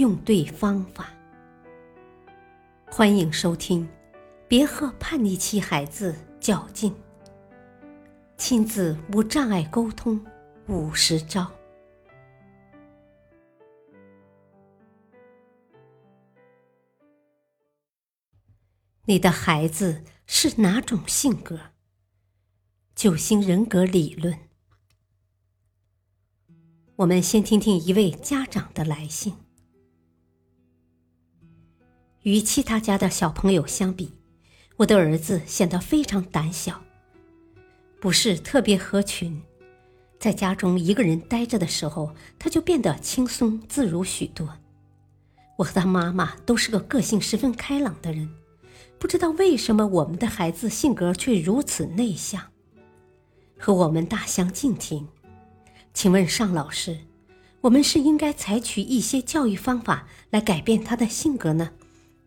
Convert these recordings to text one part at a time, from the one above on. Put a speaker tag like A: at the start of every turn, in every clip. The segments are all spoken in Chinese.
A: 用对方法。欢迎收听《别和叛逆期孩子较劲》，亲子无障碍沟通五十招。你的孩子是哪种性格？九型人格理论。我们先听听一位家长的来信。与其他家的小朋友相比，我的儿子显得非常胆小，不是特别合群。在家中一个人呆着的时候，他就变得轻松自如许多。我和他妈妈都是个个性十分开朗的人。不知道为什么我们的孩子性格却如此内向，和我们大相径庭。请问尚老师，我们是应该采取一些教育方法来改变他的性格呢，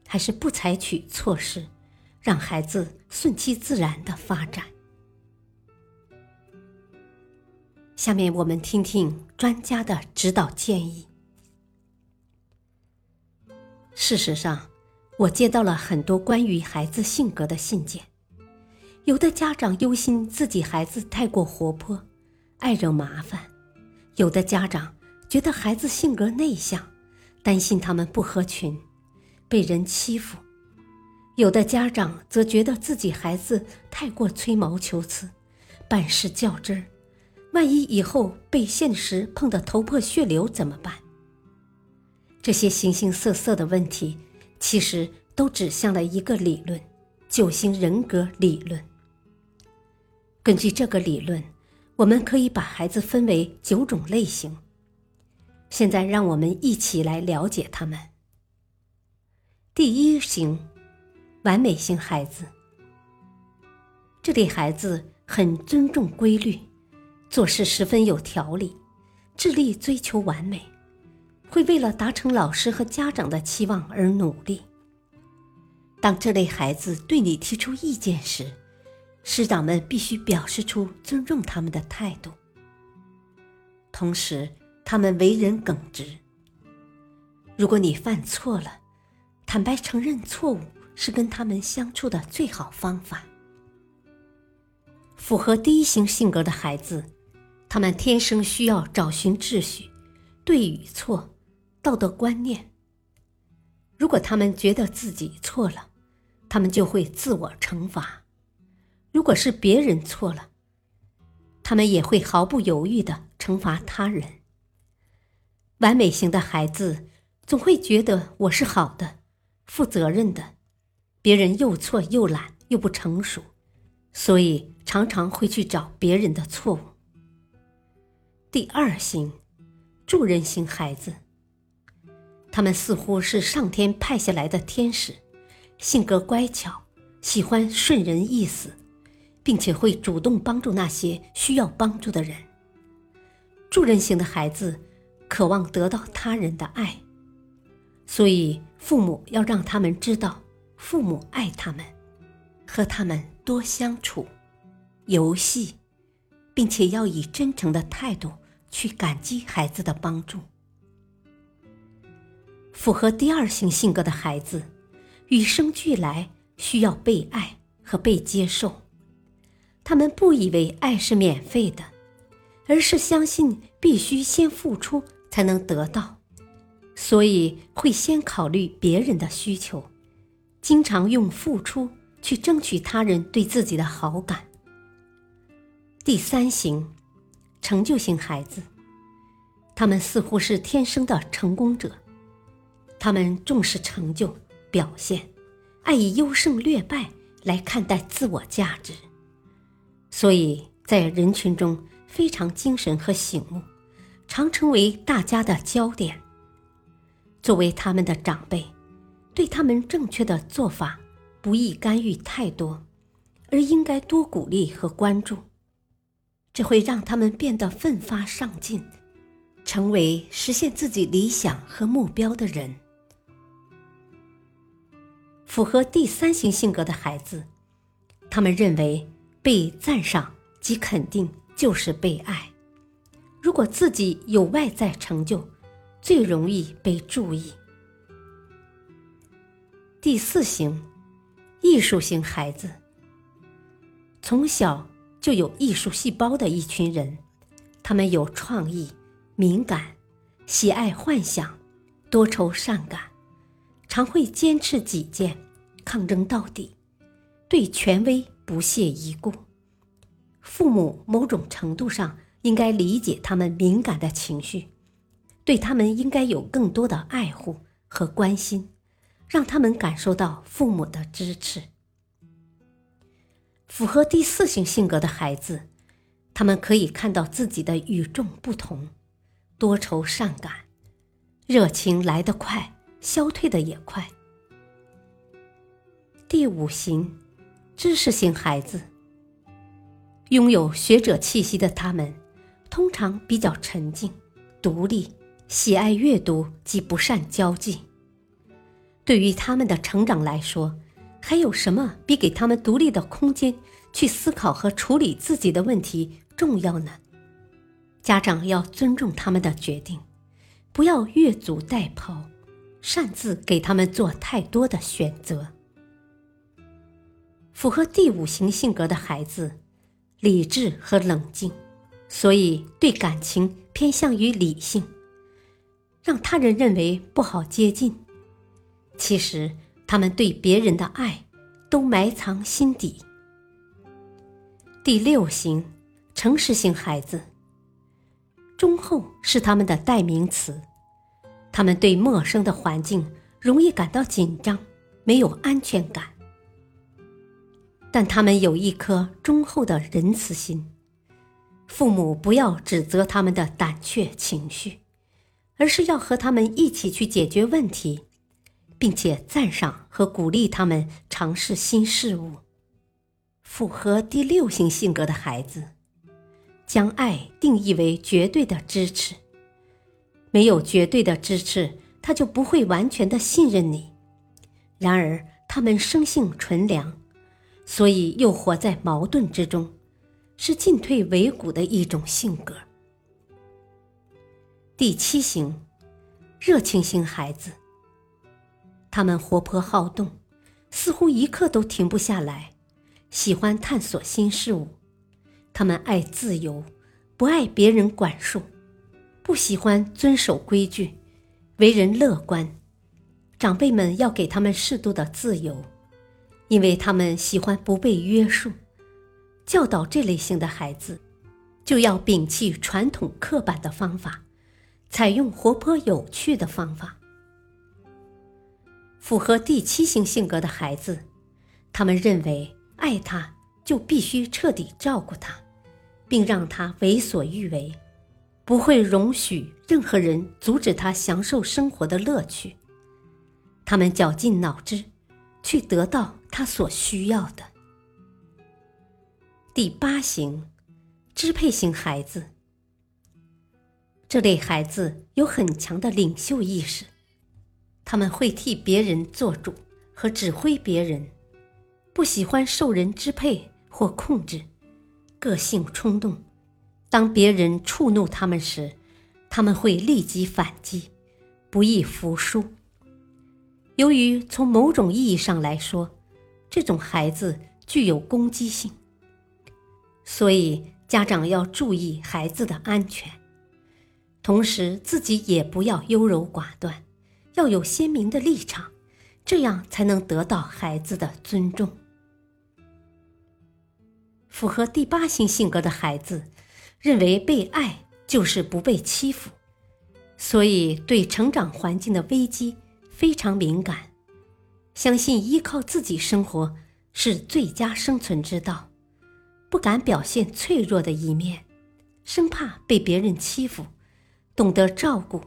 A: 还是不采取措施，让孩子顺其自然的发展？下面我们听听专家的指导建议。事实上。我接到了很多关于孩子性格的信件，有的家长忧心自己孩子太过活泼，爱惹麻烦；有的家长觉得孩子性格内向，担心他们不合群，被人欺负；有的家长则觉得自己孩子太过吹毛求疵，办事较真儿，万一以后被现实碰得头破血流怎么办？这些形形色色的问题。其实都指向了一个理论——九型人格理论。根据这个理论，我们可以把孩子分为九种类型。现在，让我们一起来了解他们。第一型，完美型孩子。这类孩子很尊重规律，做事十分有条理，致力追求完美。会为了达成老师和家长的期望而努力。当这类孩子对你提出意见时，师长们必须表示出尊重他们的态度。同时，他们为人耿直。如果你犯错了，坦白承认错误是跟他们相处的最好方法。符合第一型性格的孩子，他们天生需要找寻秩序，对与错。道德观念。如果他们觉得自己错了，他们就会自我惩罚；如果是别人错了，他们也会毫不犹豫的惩罚他人。完美型的孩子总会觉得我是好的、负责任的，别人又错又懒又不成熟，所以常常会去找别人的错误。第二型，助人型孩子。他们似乎是上天派下来的天使，性格乖巧，喜欢顺人意思，并且会主动帮助那些需要帮助的人。助人型的孩子渴望得到他人的爱，所以父母要让他们知道父母爱他们，和他们多相处、游戏，并且要以真诚的态度去感激孩子的帮助。符合第二型性格的孩子，与生俱来需要被爱和被接受。他们不以为爱是免费的，而是相信必须先付出才能得到，所以会先考虑别人的需求，经常用付出去争取他人对自己的好感。第三型，成就型孩子，他们似乎是天生的成功者。他们重视成就表现，爱以优胜劣败来看待自我价值，所以在人群中非常精神和醒目，常成为大家的焦点。作为他们的长辈，对他们正确的做法不宜干预太多，而应该多鼓励和关注，这会让他们变得奋发上进，成为实现自己理想和目标的人。符合第三型性格的孩子，他们认为被赞赏及肯定就是被爱。如果自己有外在成就，最容易被注意。第四型，艺术型孩子，从小就有艺术细胞的一群人，他们有创意、敏感、喜爱幻想、多愁善感。常会坚持己见，抗争到底，对权威不屑一顾。父母某种程度上应该理解他们敏感的情绪，对他们应该有更多的爱护和关心，让他们感受到父母的支持。符合第四型性格的孩子，他们可以看到自己的与众不同，多愁善感，热情来得快。消退的也快。第五型，知识型孩子，拥有学者气息的他们，通常比较沉静、独立，喜爱阅读及不善交际。对于他们的成长来说，还有什么比给他们独立的空间去思考和处理自己的问题重要呢？家长要尊重他们的决定，不要越俎代庖。擅自给他们做太多的选择。符合第五型性格的孩子，理智和冷静，所以对感情偏向于理性，让他人认为不好接近。其实他们对别人的爱都埋藏心底。第六型，诚实型孩子，忠厚是他们的代名词。他们对陌生的环境容易感到紧张，没有安全感。但他们有一颗忠厚的仁慈心。父母不要指责他们的胆怯情绪，而是要和他们一起去解决问题，并且赞赏和鼓励他们尝试新事物。符合第六型性格的孩子，将爱定义为绝对的支持。没有绝对的支持，他就不会完全的信任你。然而，他们生性纯良，所以又活在矛盾之中，是进退维谷的一种性格。第七型，热情型孩子。他们活泼好动，似乎一刻都停不下来，喜欢探索新事物。他们爱自由，不爱别人管束。不喜欢遵守规矩，为人乐观，长辈们要给他们适度的自由，因为他们喜欢不被约束。教导这类型的孩子，就要摒弃传统刻板的方法，采用活泼有趣的方法。符合第七型性格的孩子，他们认为爱他就必须彻底照顾他，并让他为所欲为。不会容许任何人阻止他享受生活的乐趣。他们绞尽脑汁，去得到他所需要的。第八型，支配型孩子。这类孩子有很强的领袖意识，他们会替别人做主和指挥别人，不喜欢受人支配或控制，个性冲动。当别人触怒他们时，他们会立即反击，不易服输。由于从某种意义上来说，这种孩子具有攻击性，所以家长要注意孩子的安全，同时自己也不要优柔寡断，要有鲜明的立场，这样才能得到孩子的尊重。符合第八型性格的孩子。认为被爱就是不被欺负，所以对成长环境的危机非常敏感，相信依靠自己生活是最佳生存之道，不敢表现脆弱的一面，生怕被别人欺负，懂得照顾，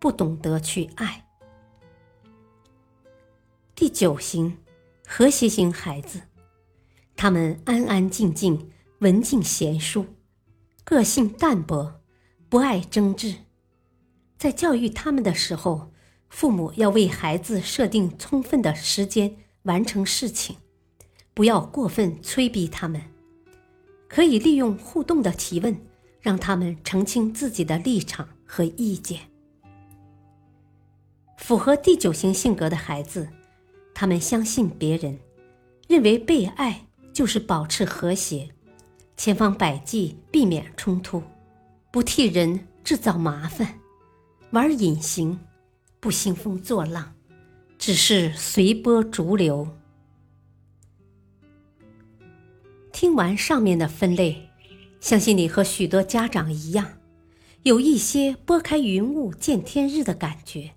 A: 不懂得去爱。第九型，和谐型孩子，他们安安静静，文静贤淑，个性淡泊，不爱争执。在教育他们的时候，父母要为孩子设定充分的时间完成事情，不要过分催逼他们。可以利用互动的提问，让他们澄清自己的立场和意见。符合第九型性格的孩子，他们相信别人，认为被爱就是保持和谐，千方百计避免冲突，不替人制造麻烦，玩隐形，不兴风作浪，只是随波逐流。听完上面的分类，相信你和许多家长一样，有一些拨开云雾见天日的感觉。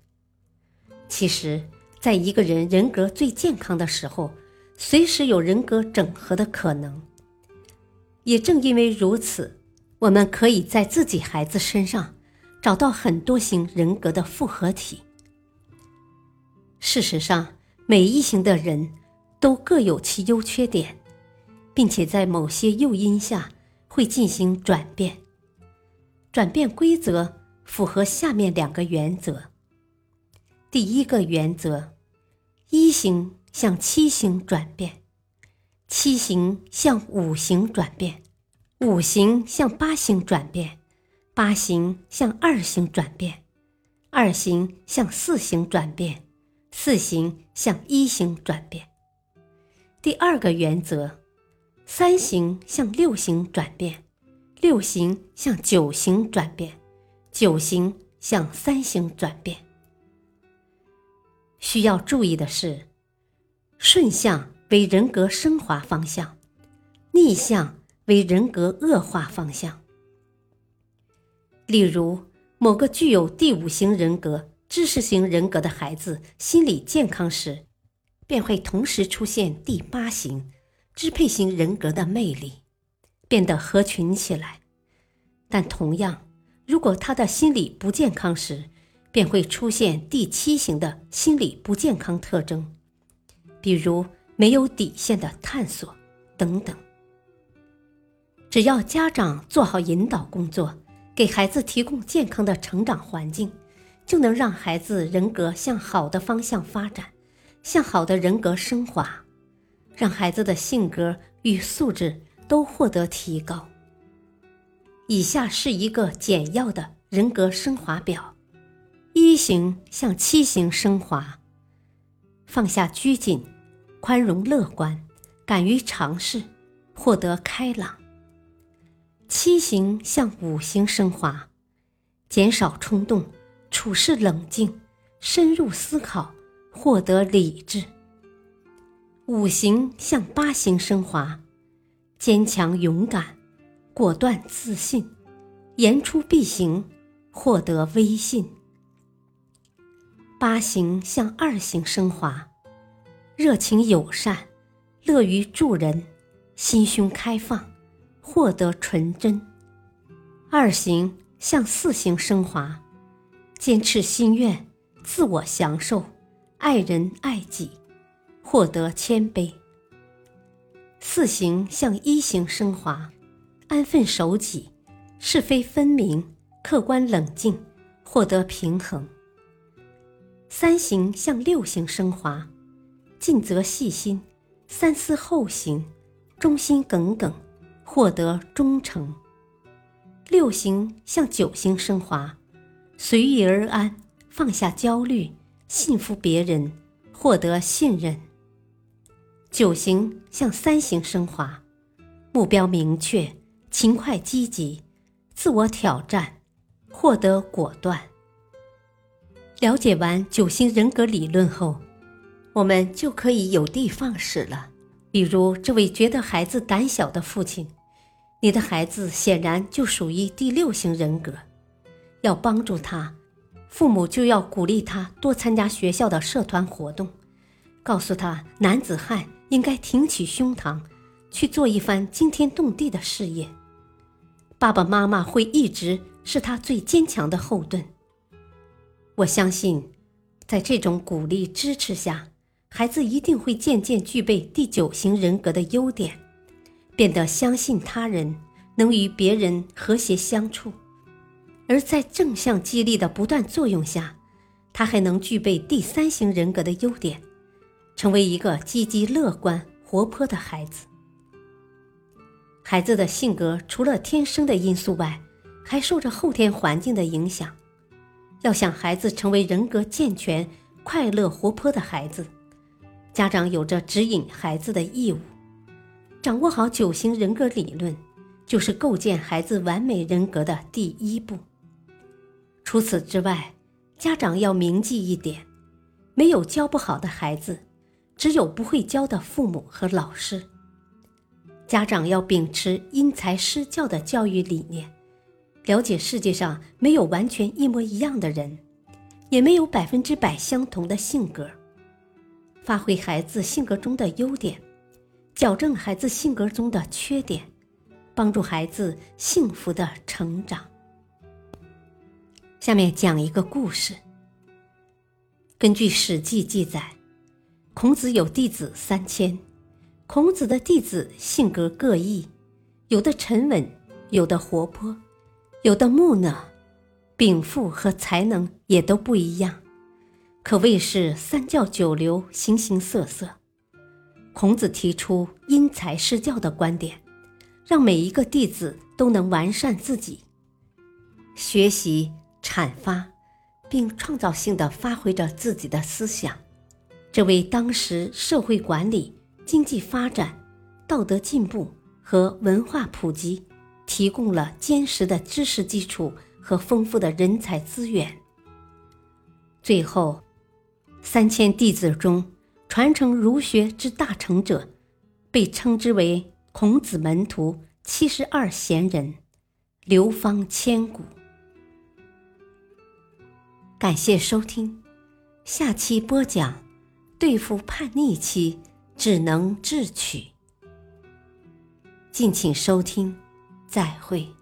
A: 其实，在一个人人格最健康的时候，随时有人格整合的可能。也正因为如此，我们可以在自己孩子身上找到很多型人格的复合体。事实上，每一型的人都各有其优缺点。并且在某些诱因下会进行转变。转变规则符合下面两个原则。第一个原则：一型向七型转变，七型向五型转变，五型向八型转变，八型向二型转变，二型向四型转变，四型向一型转变。第二个原则。三型向六型转变，六型向九型转变，九型向三型转变。需要注意的是，顺向为人格升华方向，逆向为人格恶化方向。例如，某个具有第五型人格、知识型人格的孩子心理健康时，便会同时出现第八型。支配型人格的魅力变得合群起来，但同样，如果他的心理不健康时，便会出现第七型的心理不健康特征，比如没有底线的探索等等。只要家长做好引导工作，给孩子提供健康的成长环境，就能让孩子人格向好的方向发展，向好的人格升华。让孩子的性格与素质都获得提高。以下是一个简要的人格升华表：一型向七型升华，放下拘谨，宽容乐观，敢于尝试，获得开朗；七型向五型升华，减少冲动，处事冷静，深入思考，获得理智。五行向八行升华，坚强勇敢，果断自信，言出必行，获得威信。八行向二行升华，热情友善，乐于助人，心胸开放，获得纯真。二行向四行升华，坚持心愿，自我享受，爱人爱己。获得谦卑。四行向一行升华，安分守己，是非分明，客观冷静，获得平衡。三行向六行升华，尽责细心，三思后行，忠心耿耿，获得忠诚。六行向九行升华，随遇而安，放下焦虑，信服别人，获得信任。九型向三型升华，目标明确，勤快积极，自我挑战，获得果断。了解完九型人格理论后，我们就可以有的放矢了。比如这位觉得孩子胆小的父亲，你的孩子显然就属于第六型人格，要帮助他，父母就要鼓励他多参加学校的社团活动，告诉他男子汉。应该挺起胸膛，去做一番惊天动地的事业。爸爸妈妈会一直是他最坚强的后盾。我相信，在这种鼓励支持下，孩子一定会渐渐具备第九型人格的优点，变得相信他人，能与别人和谐相处。而在正向激励的不断作用下，他还能具备第三型人格的优点，成为一个积极乐观、活泼的孩子。孩子的性格除了天生的因素外，还受着后天环境的影响。要想孩子成为人格健全、快乐活泼的孩子，家长有着指引孩子的义务。掌握好九型人格理论，就是构建孩子完美人格的第一步。除此之外，家长要铭记一点：没有教不好的孩子，只有不会教的父母和老师。家长要秉持因材施教的教育理念。了解世界上没有完全一模一样的人，也没有百分之百相同的性格。发挥孩子性格中的优点，矫正孩子性格中的缺点，帮助孩子幸福的成长。下面讲一个故事。根据《史记》记载，孔子有弟子三千，孔子的弟子性格各异，有的沉稳，有的活泼。有的木讷，禀赋和才能也都不一样，可谓是三教九流，形形色色。孔子提出因材施教的观点，让每一个弟子都能完善自己，学习阐发，并创造性的发挥着自己的思想，这为当时社会管理、经济发展、道德进步和文化普及。提供了坚实的知识基础和丰富的人才资源。最后，三千弟子中传承儒学之大成者，被称之为孔子门徒七十二贤人，流芳千古。感谢收听，下期播讲对付叛逆期只能智取。敬请收听。再会。